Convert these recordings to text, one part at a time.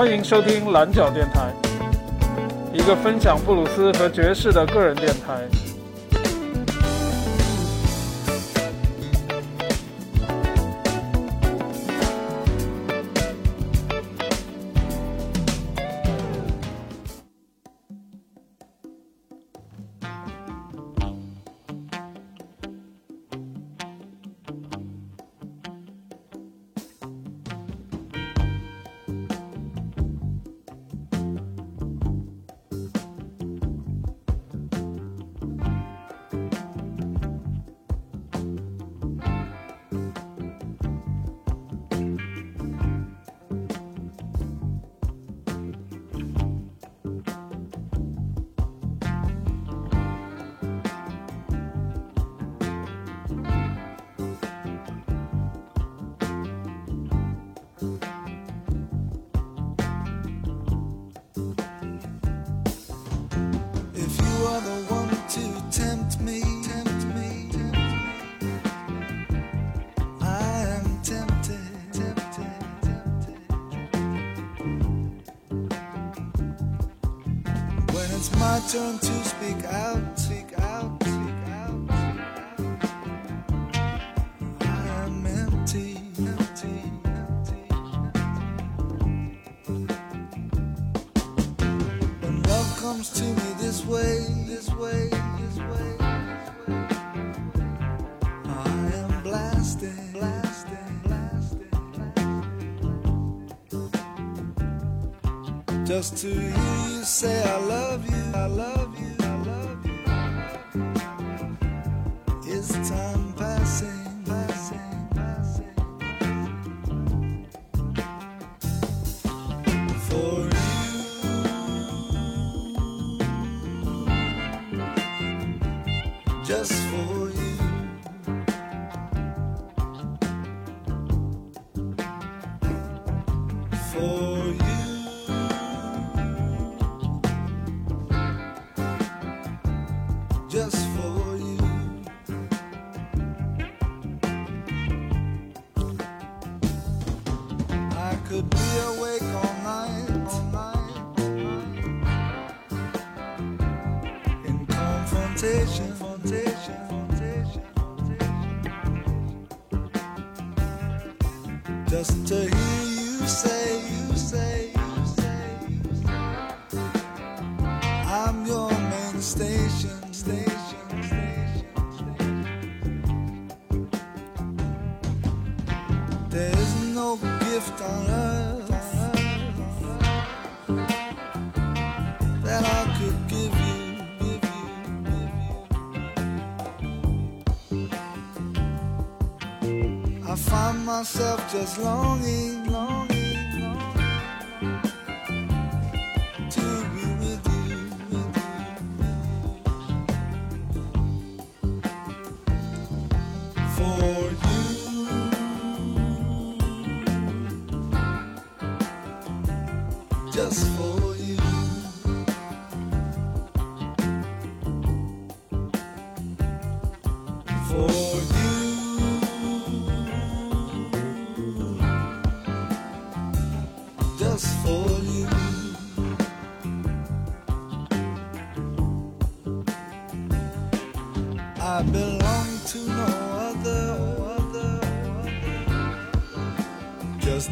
欢迎收听蓝角电台，一个分享布鲁斯和爵士的个人电台。Turn to speak out, speak out, speak out. I am empty, empty, empty. When love comes to me this way, this way, this way, I am blasting, Just to hear you say I love you, I love you, could be awake all night, all night, all night. In confrontation, confrontation. Just to hear you that I could give you. I find myself just longing, longing,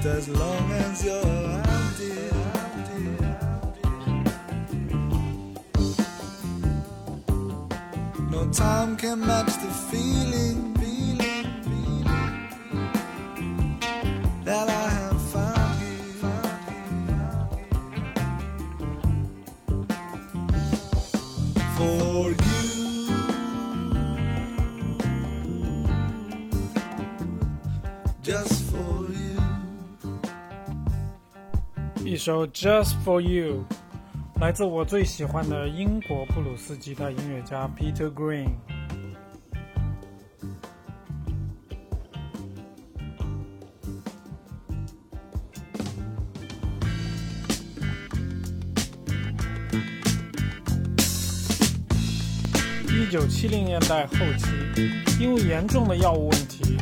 Just as long as you're around, dear. No time can match the feeling, 首《Just for You》来自我最喜欢的英国布鲁斯吉他音乐家 Peter Green。一九七零年代后期，因为严重的药物问题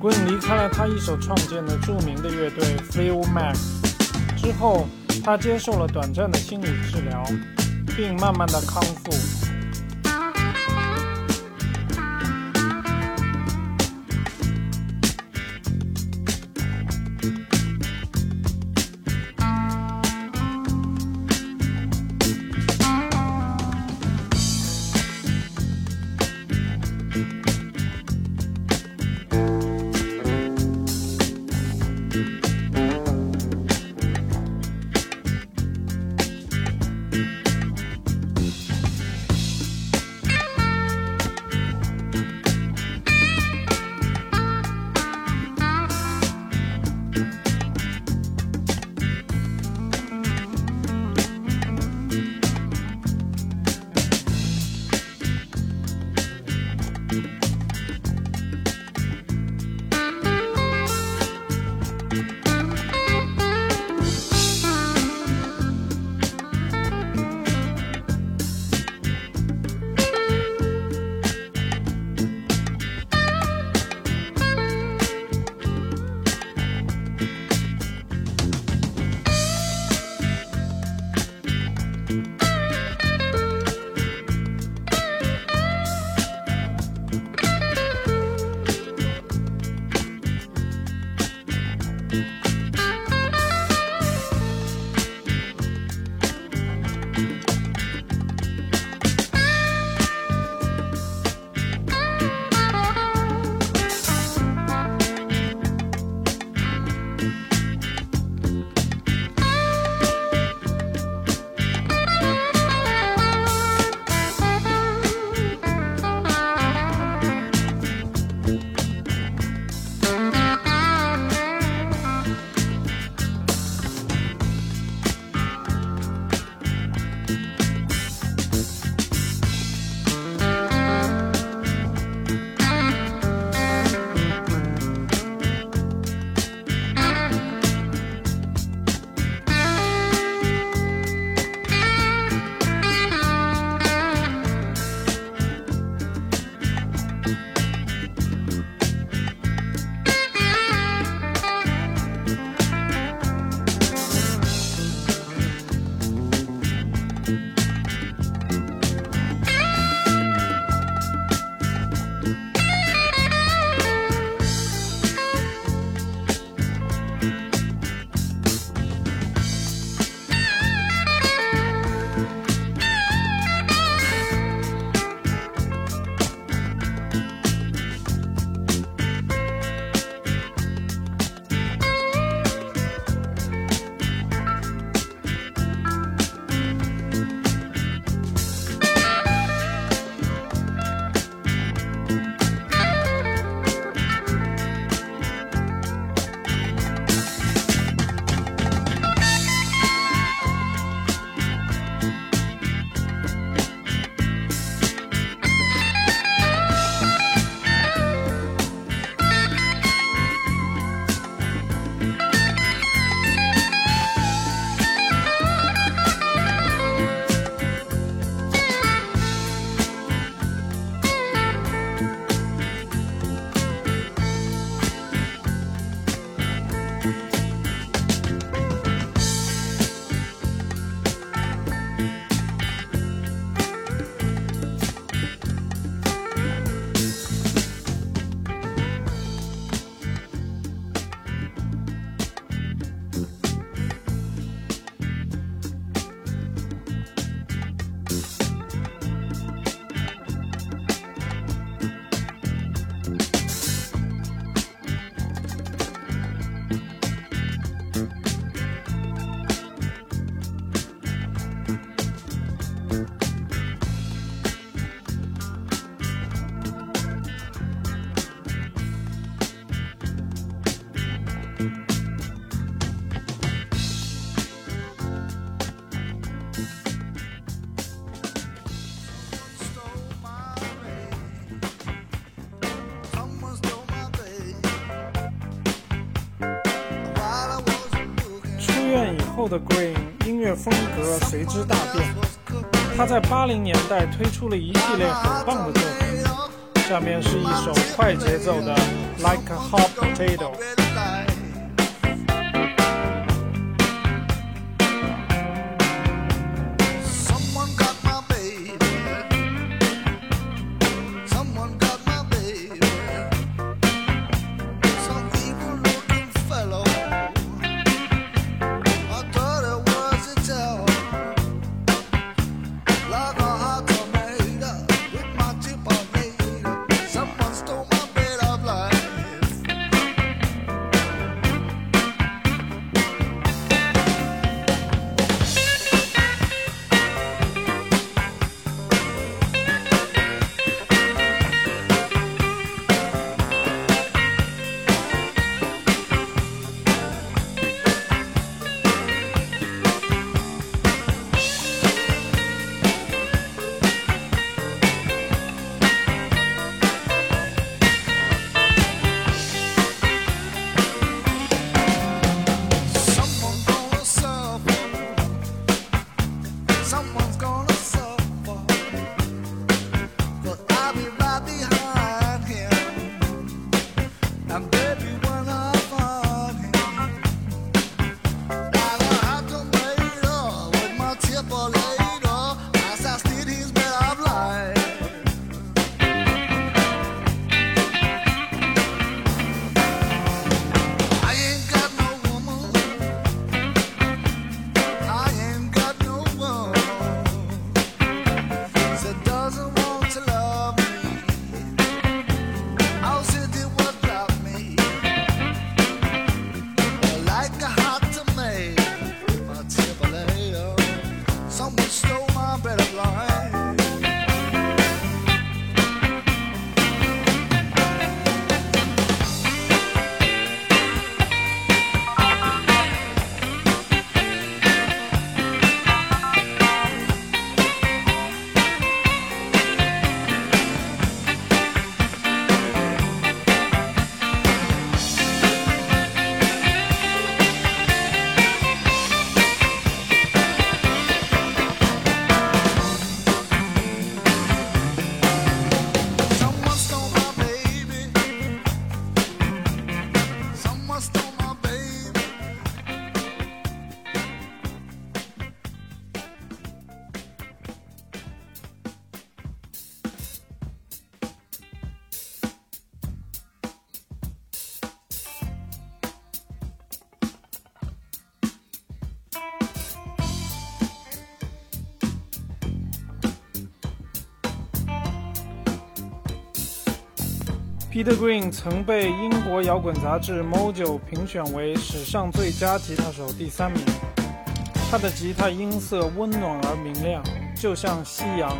，Green 离开了他一手创建的著名的乐队 Phil Mac，之后，他接受了短暂的心理治疗，并慢慢的康复。后的 Green 音乐风格随之大变，他在八零年代推出了一系列很棒的作品。下面是一首快节奏的 Like a Hot Potato。，Peter Green 曾被英国摇滚杂志 Mojo 评选为史上最佳吉他手第三名。他的吉他音色温暖而明亮，就像夕阳。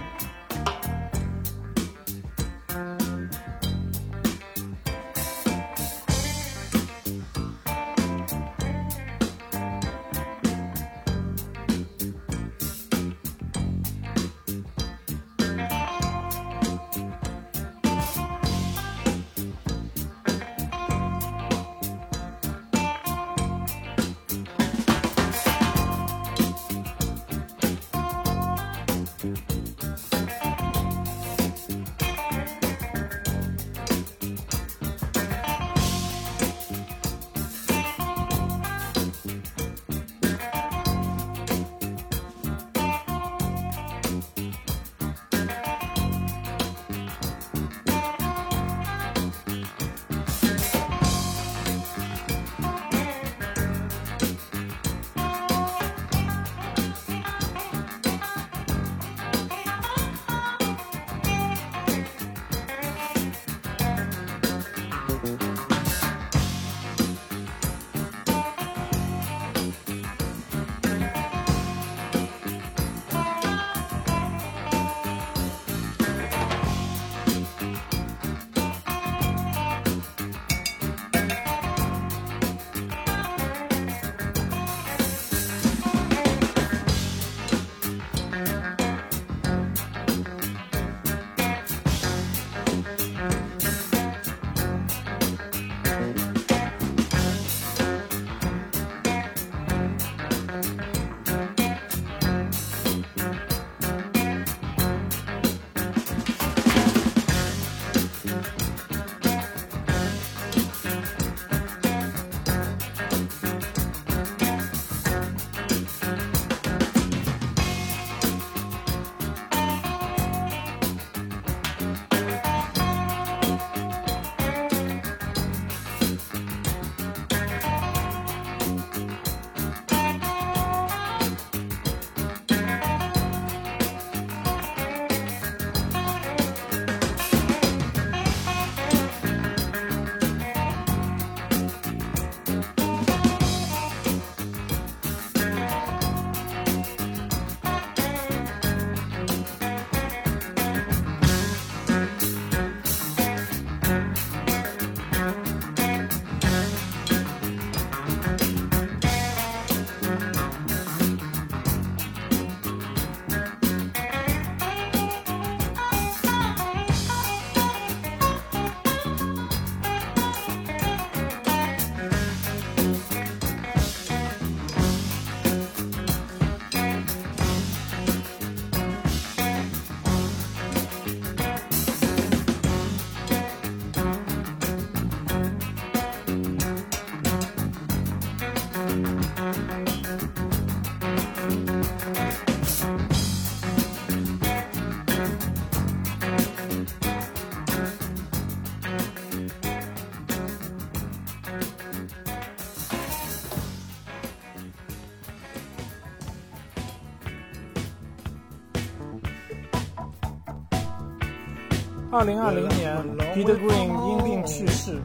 二零二零年，Peter Green 因病去世。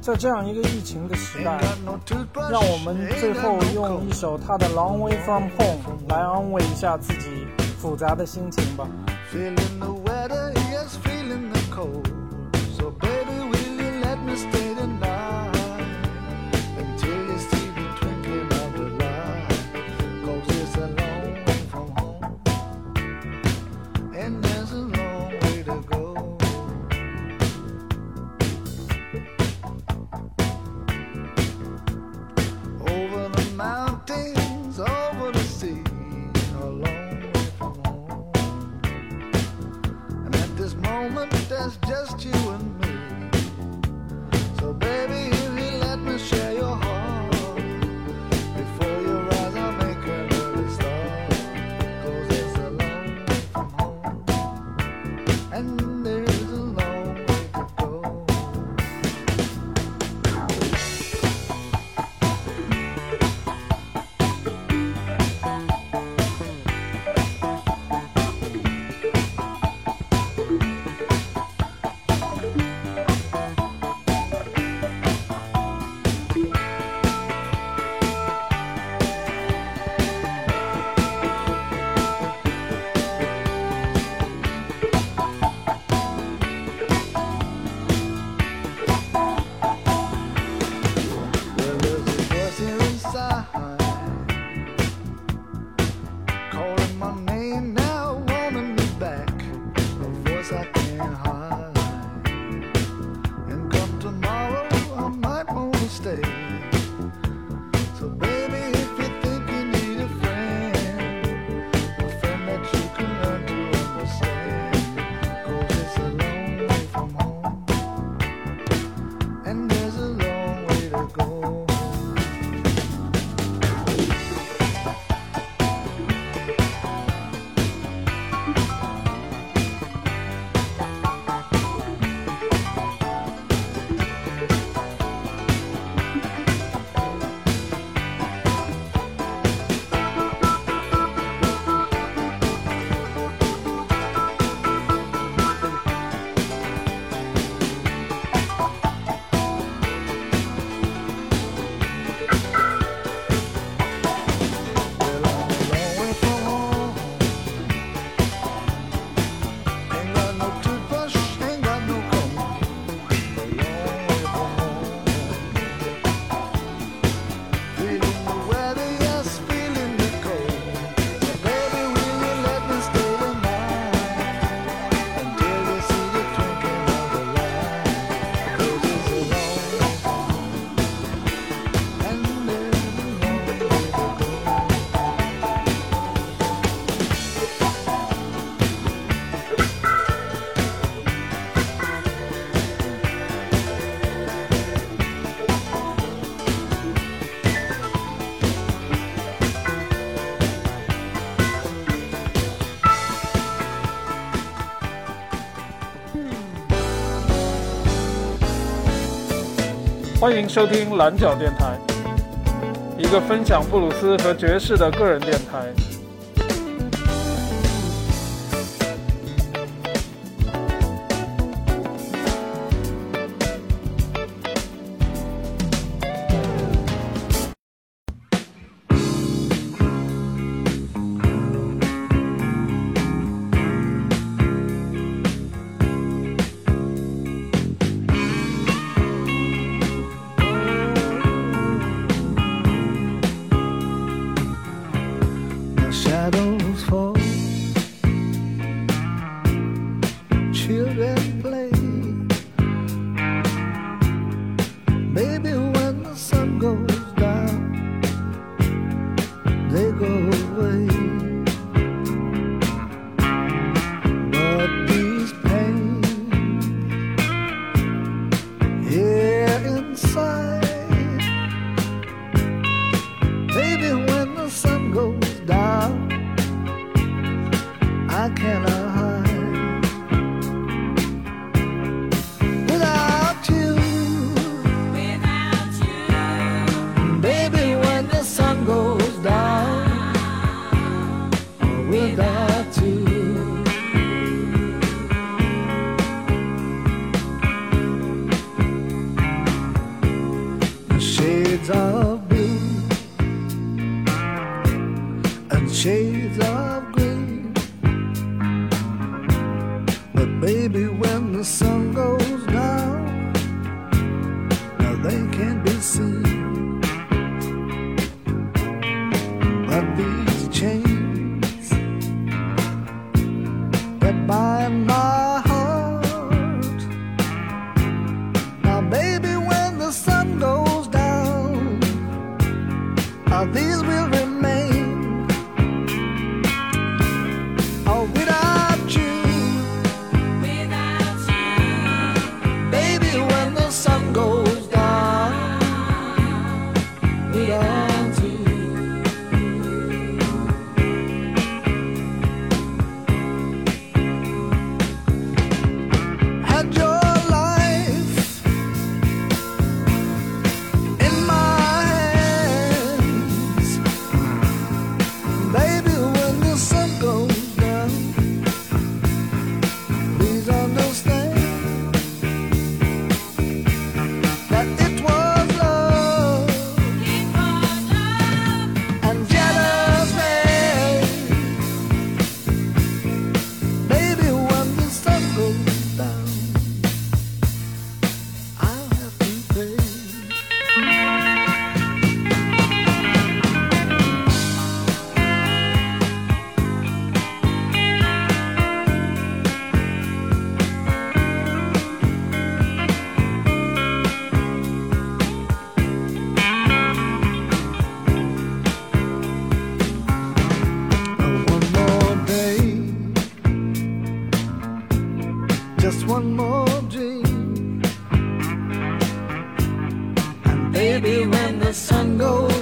在这样一个疫情的时代，让我们最后用一首他的《Long Way From Home》来安慰一下自己复杂的心情吧。Feeling the weather, yes, feeling the cold. 欢迎收听蓝角电台一个分享布鲁斯和爵士的个人电台。Baby, when the sun goes